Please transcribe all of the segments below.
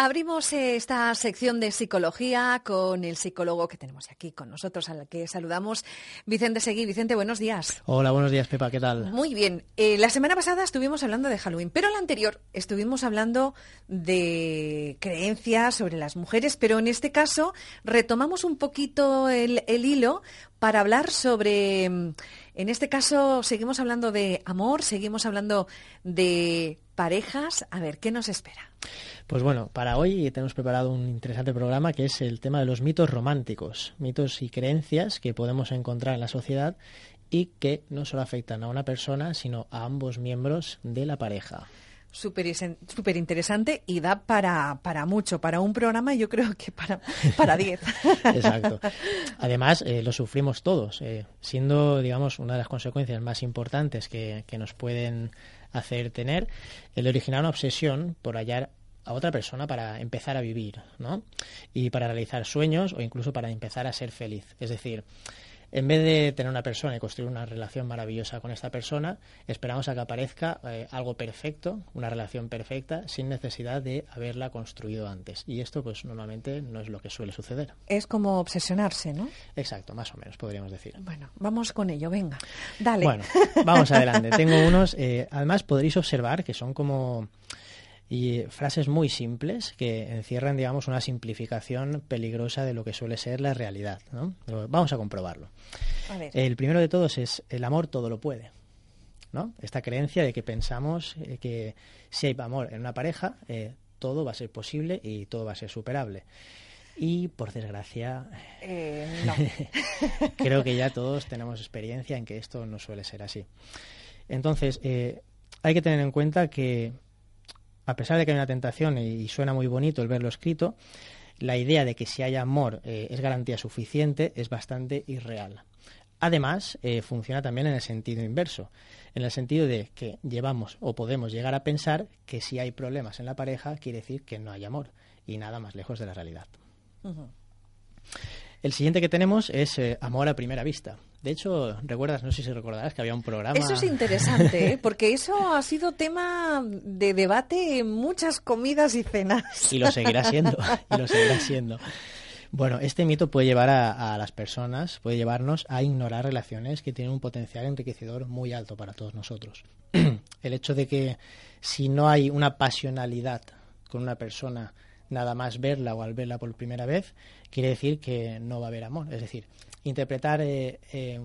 Abrimos esta sección de psicología con el psicólogo que tenemos aquí con nosotros, al que saludamos, Vicente Seguí. Vicente, buenos días. Hola, buenos días, Pepa, ¿qué tal? Muy bien. Eh, la semana pasada estuvimos hablando de Halloween, pero la anterior estuvimos hablando de creencias sobre las mujeres, pero en este caso retomamos un poquito el, el hilo para hablar sobre, en este caso seguimos hablando de amor, seguimos hablando de parejas. A ver, ¿qué nos espera? Pues bueno, para hoy tenemos preparado un interesante programa que es el tema de los mitos románticos, mitos y creencias que podemos encontrar en la sociedad y que no solo afectan a una persona, sino a ambos miembros de la pareja. Súper interesante y da para, para mucho, para un programa yo creo que para, para diez. Exacto. Además, eh, lo sufrimos todos, eh, siendo, digamos, una de las consecuencias más importantes que, que nos pueden hacer tener el originar una obsesión por hallar a otra persona para empezar a vivir, ¿no? Y para realizar sueños o incluso para empezar a ser feliz. Es decir, en vez de tener una persona y construir una relación maravillosa con esta persona, esperamos a que aparezca eh, algo perfecto, una relación perfecta, sin necesidad de haberla construido antes. Y esto, pues, normalmente no es lo que suele suceder. Es como obsesionarse, ¿no? Exacto, más o menos, podríamos decir. Bueno, vamos con ello, venga, dale. Bueno, vamos adelante. Tengo unos, eh, además podréis observar que son como y frases muy simples que encierran, digamos, una simplificación peligrosa de lo que suele ser la realidad. ¿no? vamos a comprobarlo. El primero de todos es el amor todo lo puede. ¿no? Esta creencia de que pensamos eh, que si hay amor en una pareja, eh, todo va a ser posible y todo va a ser superable. Y por desgracia, eh, no. creo que ya todos tenemos experiencia en que esto no suele ser así. Entonces, hay que tener en cuenta que a pesar de que hay una tentación y suena muy bonito el verlo escrito, la idea de que si hay amor eh, es garantía suficiente es bastante irreal. Además, eh, funciona también en el sentido inverso, en el sentido de que llevamos o podemos llegar a pensar que si hay problemas en la pareja quiere decir que no hay amor y nada más lejos de la realidad. El siguiente que tenemos es eh, Amor a primera vista. De hecho, recuerdas, no sé si recordarás que había un programa. Eso es interesante, ¿eh? porque eso ha sido tema de debate en muchas comidas y cenas. Y lo seguirá siendo, y lo seguirá siendo. Bueno, este mito puede llevar a, las personas, puede llevarnos a ignorar relaciones que tienen un potencial enriquecedor muy alto para todos nosotros. El hecho de que si no hay una pasionalidad con una persona, nada más verla o al verla por primera vez, quiere decir que no va a haber amor. Es decir, interpretar eh, eh,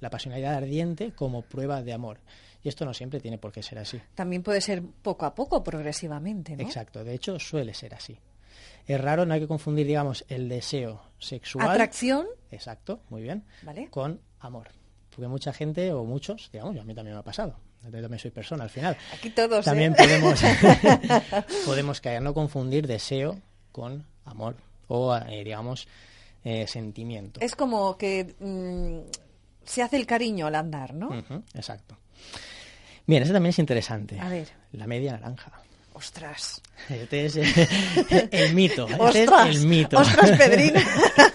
la pasionalidad ardiente como prueba de amor. Y esto no siempre tiene por qué ser así. También puede ser poco a poco, progresivamente, ¿no? Exacto, de hecho suele ser así. Es raro, no hay que confundir, digamos, el deseo sexual. Atracción. Exacto, muy bien. ¿Vale? Con amor. Porque mucha gente, o muchos, digamos, a mí también me ha pasado. Yo también soy persona al final. Aquí todos. También ¿eh? podemos, podemos caer, no confundir deseo con amor. O, eh, digamos, eh, sentimiento. Es como que mm, se hace el cariño al andar, ¿no? exacto. Bien, eso también es interesante. A ver. La media naranja. Ostras. Este es el mito. Este es el mito. Ostras, Pedrín.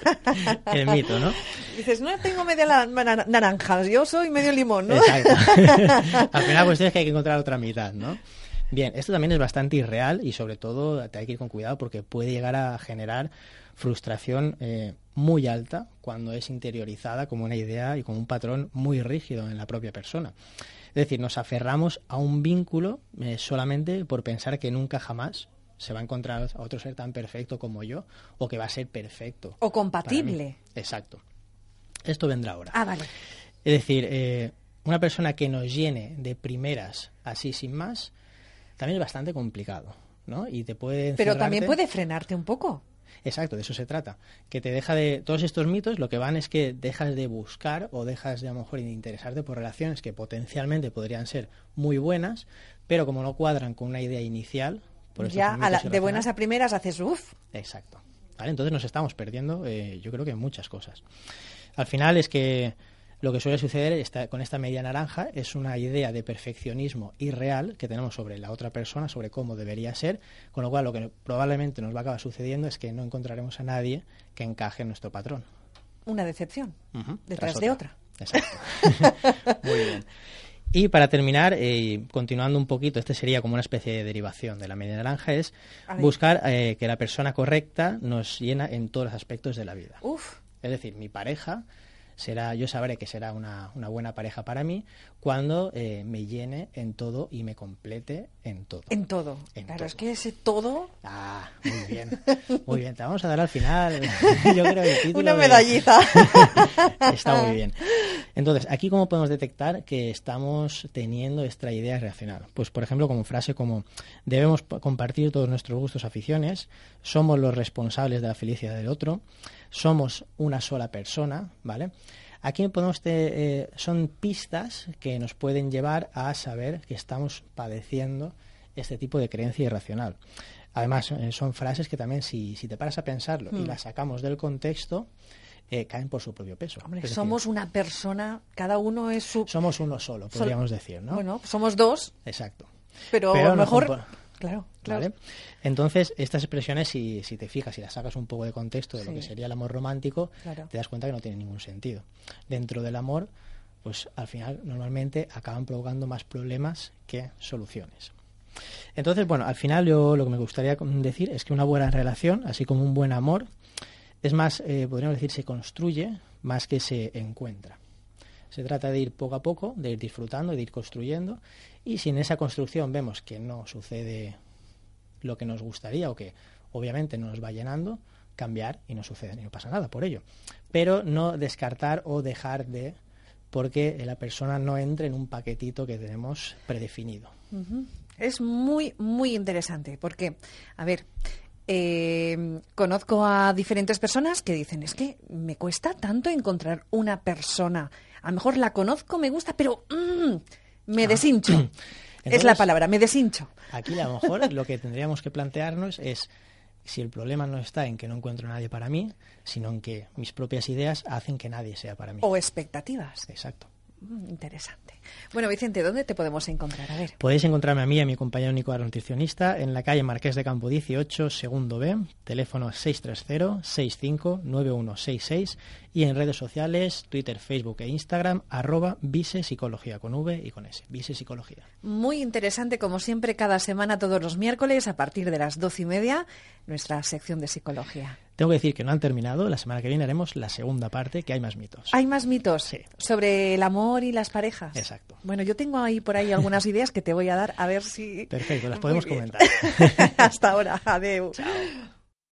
el mito, ¿no? Dices, no tengo media naranja, yo soy medio limón, ¿no? Exacto. Al final, pues tienes que hay que encontrar otra mitad, ¿no? Bien, esto también es bastante irreal y sobre todo te hay que ir con cuidado porque puede llegar a generar frustración eh, muy alta cuando es interiorizada como una idea y como un patrón muy rígido en la propia persona. Es decir, nos aferramos a un vínculo eh, solamente por pensar que nunca jamás se va a encontrar a otro ser tan perfecto como yo o que va a ser perfecto. O compatible. Exacto. Esto vendrá ahora. Ah, vale. Es decir, eh, una persona que nos llene de primeras así sin más, también es bastante complicado, ¿no? Y te puede... Pero también puede frenarte un poco. Exacto, de eso se trata. Que te deja de. Todos estos mitos lo que van es que dejas de buscar o dejas de a lo mejor de interesarte por relaciones que potencialmente podrían ser muy buenas, pero como no cuadran con una idea inicial. Por ya de buenas a primeras haces uff. Exacto. ¿Vale? Entonces nos estamos perdiendo, eh, yo creo que muchas cosas. Al final es que lo que suele suceder con esta media naranja es una idea de perfeccionismo irreal que tenemos sobre la otra persona, sobre cómo debería ser, con lo cual lo que probablemente nos va a acabar sucediendo es que no encontraremos a nadie que encaje en nuestro patrón. Una decepción detrás de otra. Exacto. Muy bien. Y para terminar, eh, continuando un poquito, este sería como una especie de derivación de la media naranja, es buscar eh, que la persona correcta nos llena en todos los aspectos de la vida. Uf. Es decir, mi pareja será, yo sabré que será una, una buena pareja para mí cuando eh, me llene en todo y me complete en todo. En todo. claro, es que ese todo. Ah, muy bien. Muy bien. Te vamos a dar al final. yo creo el título Una medallita. Está muy bien. Entonces, aquí cómo podemos detectar que estamos teniendo esta idea reaccional. Pues, por ejemplo, como frase como debemos compartir todos nuestros gustos, aficiones, somos los responsables de la felicidad del otro somos una sola persona, ¿vale? Aquí podemos eh, son pistas que nos pueden llevar a saber que estamos padeciendo este tipo de creencia irracional. Además, eh, son frases que también, si, si te paras a pensarlo y hmm. las sacamos del contexto, eh, caen por su propio peso. Hombre, somos una persona, cada uno es su... Somos uno solo, podríamos decir, ¿no? Bueno, somos dos. Exacto. Pero, a lo mejor... Claro, claro. Entonces, estas expresiones, si, si, te fijas, si las sacas un poco de contexto de lo que sería el amor romántico, te das cuenta que no tiene ningún sentido. Dentro del amor, pues al final normalmente acaban provocando más problemas que soluciones. Entonces, bueno, al final yo lo que me gustaría decir es que una buena relación, así como un buen amor, es más, eh, podríamos decir, se construye más que se encuentra. Se trata de ir poco a poco, de ir disfrutando, de ir construyendo, y si en esa construcción vemos que no sucede lo que nos gustaría o que obviamente no nos va llenando, cambiar y no sucede, ni no pasa nada por ello. Pero no descartar o dejar de porque la persona no entre en un paquetito que tenemos predefinido. Es muy, muy interesante porque, a ver, eh, conozco a diferentes personas que dicen, es que me cuesta tanto encontrar una persona a lo mejor la conozco, me gusta, pero mm, me ah. deshincho. es la palabra, me deshincho. Aquí a lo mejor lo que tendríamos que plantearnos es si el problema no está en que no encuentro a nadie para mí, sino en que mis propias ideas hacen que nadie sea para mí. O expectativas. Exacto. Mm, interesante. Bueno, Vicente, ¿dónde te podemos encontrar? A ver. Podéis encontrarme a mí y a mi compañero Nico nutricionista en la calle Marqués de Campo 18, segundo B, teléfono 630-659166 y en redes sociales, Twitter, Facebook e Instagram, arroba Psicología con V y con S, Psicología. Muy interesante, como siempre, cada semana, todos los miércoles, a partir de las doce y media, nuestra sección de psicología. Tengo que decir que no han terminado. La semana que viene haremos la segunda parte, que hay más mitos. Hay más mitos sí. sobre el amor y las parejas. Exacto. Bueno, yo tengo ahí por ahí algunas ideas que te voy a dar a ver si. Perfecto, las podemos comentar. Hasta ahora. Adeu. Chao.